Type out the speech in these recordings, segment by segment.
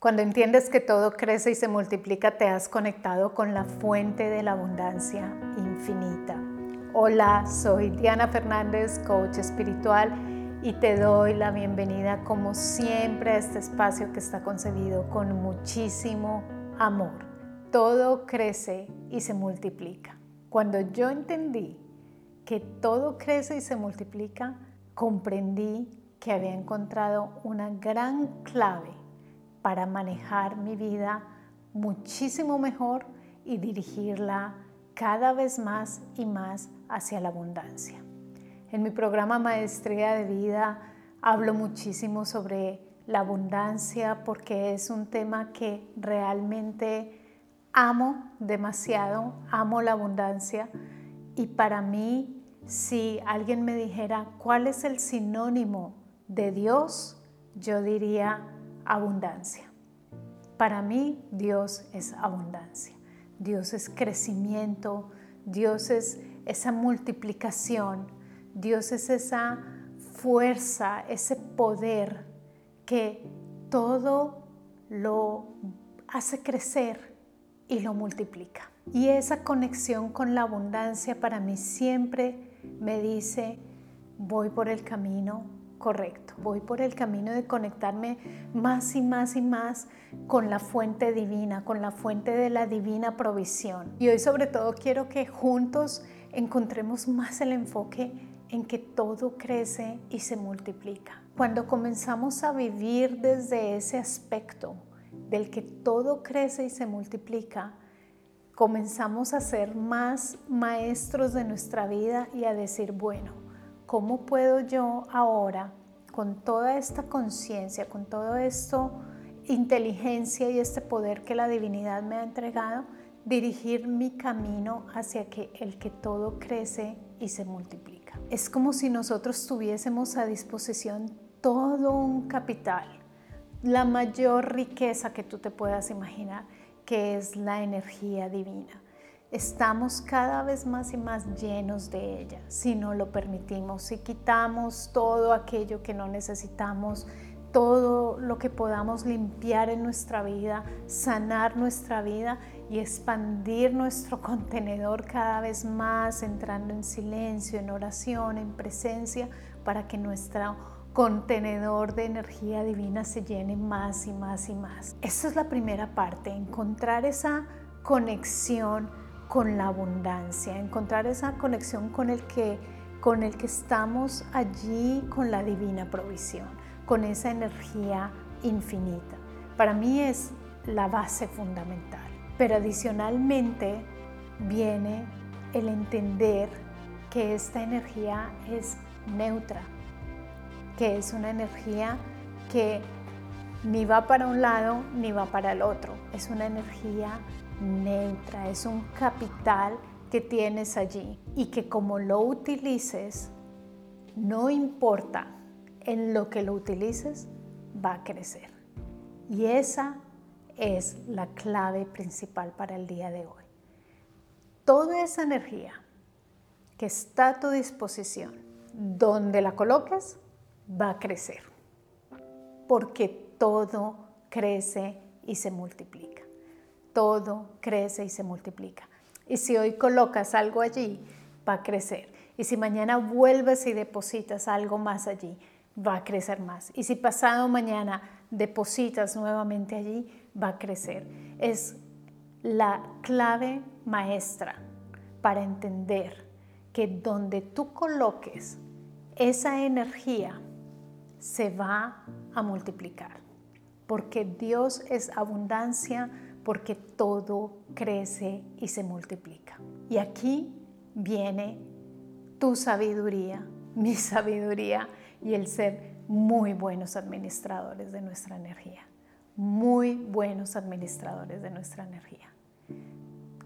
Cuando entiendes que todo crece y se multiplica, te has conectado con la fuente de la abundancia infinita. Hola, soy Diana Fernández, coach espiritual, y te doy la bienvenida como siempre a este espacio que está concebido con muchísimo amor. Todo crece y se multiplica. Cuando yo entendí que todo crece y se multiplica, comprendí que había encontrado una gran clave para manejar mi vida muchísimo mejor y dirigirla cada vez más y más hacia la abundancia. En mi programa Maestría de Vida hablo muchísimo sobre la abundancia porque es un tema que realmente amo demasiado, amo la abundancia y para mí si alguien me dijera cuál es el sinónimo de Dios, yo diría abundancia. Para mí Dios es abundancia, Dios es crecimiento, Dios es esa multiplicación, Dios es esa fuerza, ese poder que todo lo hace crecer y lo multiplica. Y esa conexión con la abundancia para mí siempre me dice, voy por el camino correcto. Voy por el camino de conectarme más y más y más con la fuente divina, con la fuente de la divina provisión. Y hoy sobre todo quiero que juntos encontremos más el enfoque en que todo crece y se multiplica. Cuando comenzamos a vivir desde ese aspecto del que todo crece y se multiplica, comenzamos a ser más maestros de nuestra vida y a decir, bueno, ¿cómo puedo yo ahora, con toda esta conciencia, con todo esto, inteligencia y este poder que la divinidad me ha entregado, dirigir mi camino hacia que el que todo crece y se multiplica? Es como si nosotros tuviésemos a disposición todo un capital, la mayor riqueza que tú te puedas imaginar, que es la energía divina estamos cada vez más y más llenos de ella, si no lo permitimos, si quitamos todo aquello que no necesitamos, todo lo que podamos limpiar en nuestra vida, sanar nuestra vida y expandir nuestro contenedor cada vez más, entrando en silencio, en oración, en presencia, para que nuestro contenedor de energía divina se llene más y más y más. Esa es la primera parte, encontrar esa conexión con la abundancia, encontrar esa conexión con el que con el que estamos allí con la divina provisión, con esa energía infinita. Para mí es la base fundamental. Pero adicionalmente viene el entender que esta energía es neutra, que es una energía que ni va para un lado ni va para el otro, es una energía neutra, es un capital que tienes allí y que como lo utilices, no importa en lo que lo utilices, va a crecer. Y esa es la clave principal para el día de hoy. Toda esa energía que está a tu disposición, donde la coloques, va a crecer. Porque todo crece y se multiplica todo crece y se multiplica. Y si hoy colocas algo allí, va a crecer. Y si mañana vuelves y depositas algo más allí, va a crecer más. Y si pasado mañana depositas nuevamente allí, va a crecer. Es la clave maestra para entender que donde tú coloques esa energía, se va a multiplicar. Porque Dios es abundancia, porque todo crece y se multiplica. Y aquí viene tu sabiduría, mi sabiduría y el ser muy buenos administradores de nuestra energía. Muy buenos administradores de nuestra energía.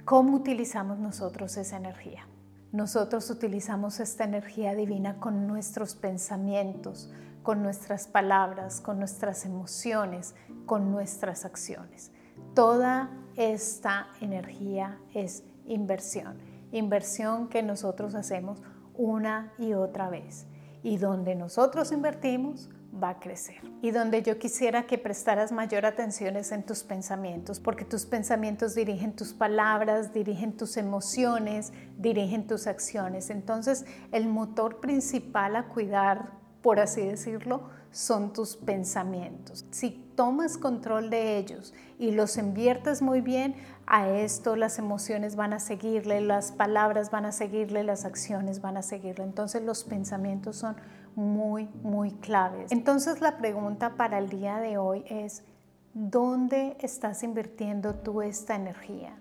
¿Cómo utilizamos nosotros esa energía? Nosotros utilizamos esta energía divina con nuestros pensamientos, con nuestras palabras, con nuestras emociones, con nuestras acciones. Toda esta energía es inversión, inversión que nosotros hacemos una y otra vez. Y donde nosotros invertimos, va a crecer. Y donde yo quisiera que prestaras mayor atención es en tus pensamientos, porque tus pensamientos dirigen tus palabras, dirigen tus emociones, dirigen tus acciones. Entonces, el motor principal a cuidar, por así decirlo, son tus pensamientos. Si tomas control de ellos y los inviertes muy bien, a esto las emociones van a seguirle, las palabras van a seguirle, las acciones van a seguirle. Entonces los pensamientos son muy, muy claves. Entonces la pregunta para el día de hoy es, ¿dónde estás invirtiendo tú esta energía?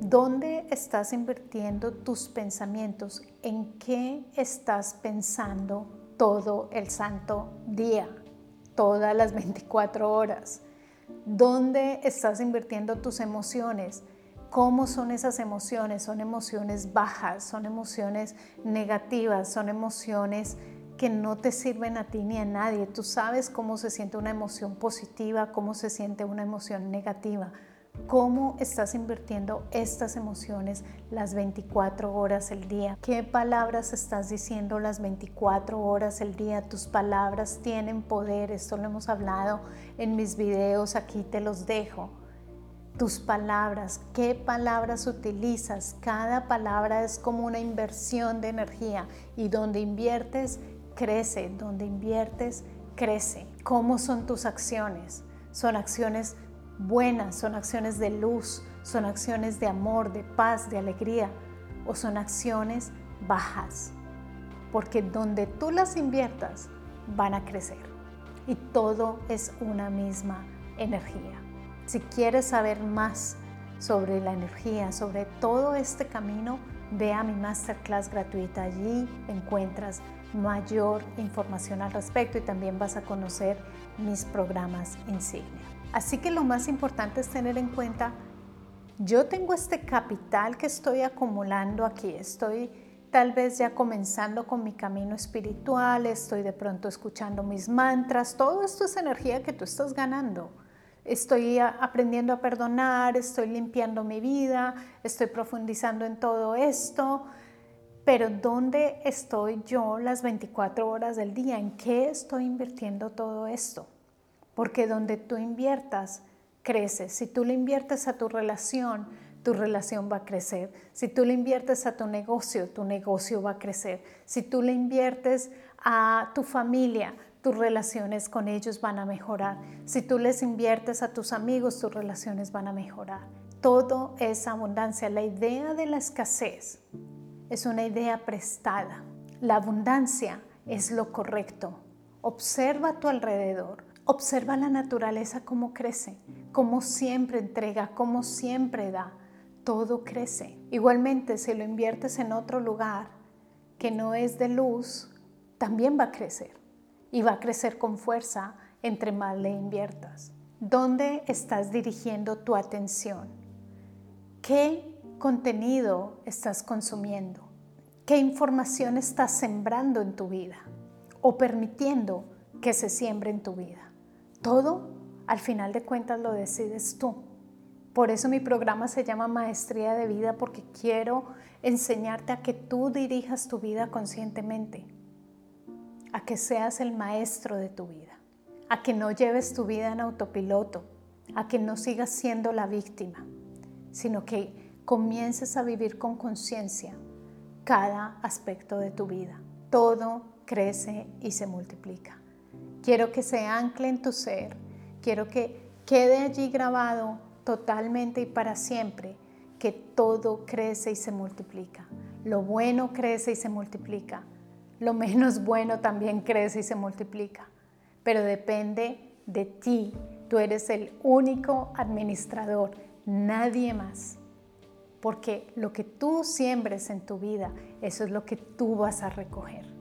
¿Dónde estás invirtiendo tus pensamientos? ¿En qué estás pensando todo el santo día? Todas las 24 horas. ¿Dónde estás invirtiendo tus emociones? ¿Cómo son esas emociones? Son emociones bajas, son emociones negativas, son emociones que no te sirven a ti ni a nadie. Tú sabes cómo se siente una emoción positiva, cómo se siente una emoción negativa. ¿Cómo estás invirtiendo estas emociones las 24 horas el día? ¿Qué palabras estás diciendo las 24 horas el día? Tus palabras tienen poder, esto lo hemos hablado en mis videos, aquí te los dejo. Tus palabras, qué palabras utilizas. Cada palabra es como una inversión de energía y donde inviertes crece, donde inviertes, crece. ¿Cómo son tus acciones? Son acciones buenas, son acciones de luz, son acciones de amor, de paz, de alegría, o son acciones bajas. Porque donde tú las inviertas, van a crecer. Y todo es una misma energía. Si quieres saber más sobre la energía, sobre todo este camino, ve a mi masterclass gratuita. Allí encuentras mayor información al respecto y también vas a conocer mis programas insignia. Así que lo más importante es tener en cuenta, yo tengo este capital que estoy acumulando aquí, estoy tal vez ya comenzando con mi camino espiritual, estoy de pronto escuchando mis mantras, todo esto es energía que tú estás ganando. Estoy aprendiendo a perdonar, estoy limpiando mi vida, estoy profundizando en todo esto, pero ¿dónde estoy yo las 24 horas del día? ¿En qué estoy invirtiendo todo esto? Porque donde tú inviertas, crece. Si tú le inviertes a tu relación, tu relación va a crecer. Si tú le inviertes a tu negocio, tu negocio va a crecer. Si tú le inviertes a tu familia, tus relaciones con ellos van a mejorar. Si tú les inviertes a tus amigos, tus relaciones van a mejorar. Todo es abundancia. La idea de la escasez es una idea prestada. La abundancia es lo correcto. Observa a tu alrededor. Observa la naturaleza cómo crece, cómo siempre entrega, cómo siempre da. Todo crece. Igualmente, si lo inviertes en otro lugar que no es de luz, también va a crecer. Y va a crecer con fuerza entre más le inviertas. ¿Dónde estás dirigiendo tu atención? ¿Qué contenido estás consumiendo? ¿Qué información estás sembrando en tu vida o permitiendo que se siembre en tu vida? Todo, al final de cuentas, lo decides tú. Por eso mi programa se llama Maestría de Vida porque quiero enseñarte a que tú dirijas tu vida conscientemente, a que seas el maestro de tu vida, a que no lleves tu vida en autopiloto, a que no sigas siendo la víctima, sino que comiences a vivir con conciencia cada aspecto de tu vida. Todo crece y se multiplica. Quiero que se ancle en tu ser, quiero que quede allí grabado totalmente y para siempre que todo crece y se multiplica. Lo bueno crece y se multiplica. Lo menos bueno también crece y se multiplica. Pero depende de ti. Tú eres el único administrador, nadie más porque lo que tú siembres en tu vida, eso es lo que tú vas a recoger.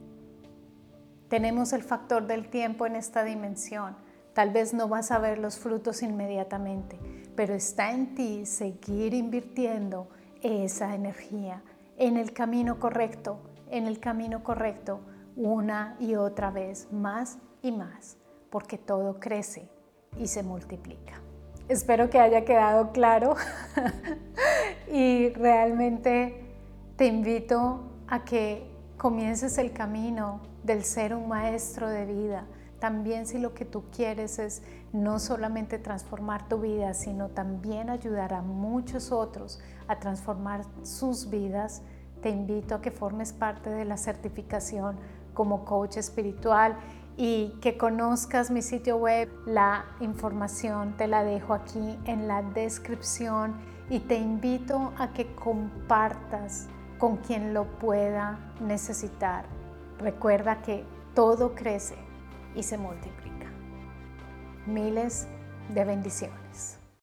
Tenemos el factor del tiempo en esta dimensión. Tal vez no vas a ver los frutos inmediatamente, pero está en ti seguir invirtiendo esa energía en el camino correcto, en el camino correcto, una y otra vez, más y más, porque todo crece y se multiplica. Espero que haya quedado claro y realmente te invito a que comiences el camino del ser un maestro de vida, también si lo que tú quieres es no solamente transformar tu vida, sino también ayudar a muchos otros a transformar sus vidas, te invito a que formes parte de la certificación como coach espiritual y que conozcas mi sitio web. La información te la dejo aquí en la descripción y te invito a que compartas con quien lo pueda necesitar. Recuerda que todo crece y se multiplica. Miles de bendiciones.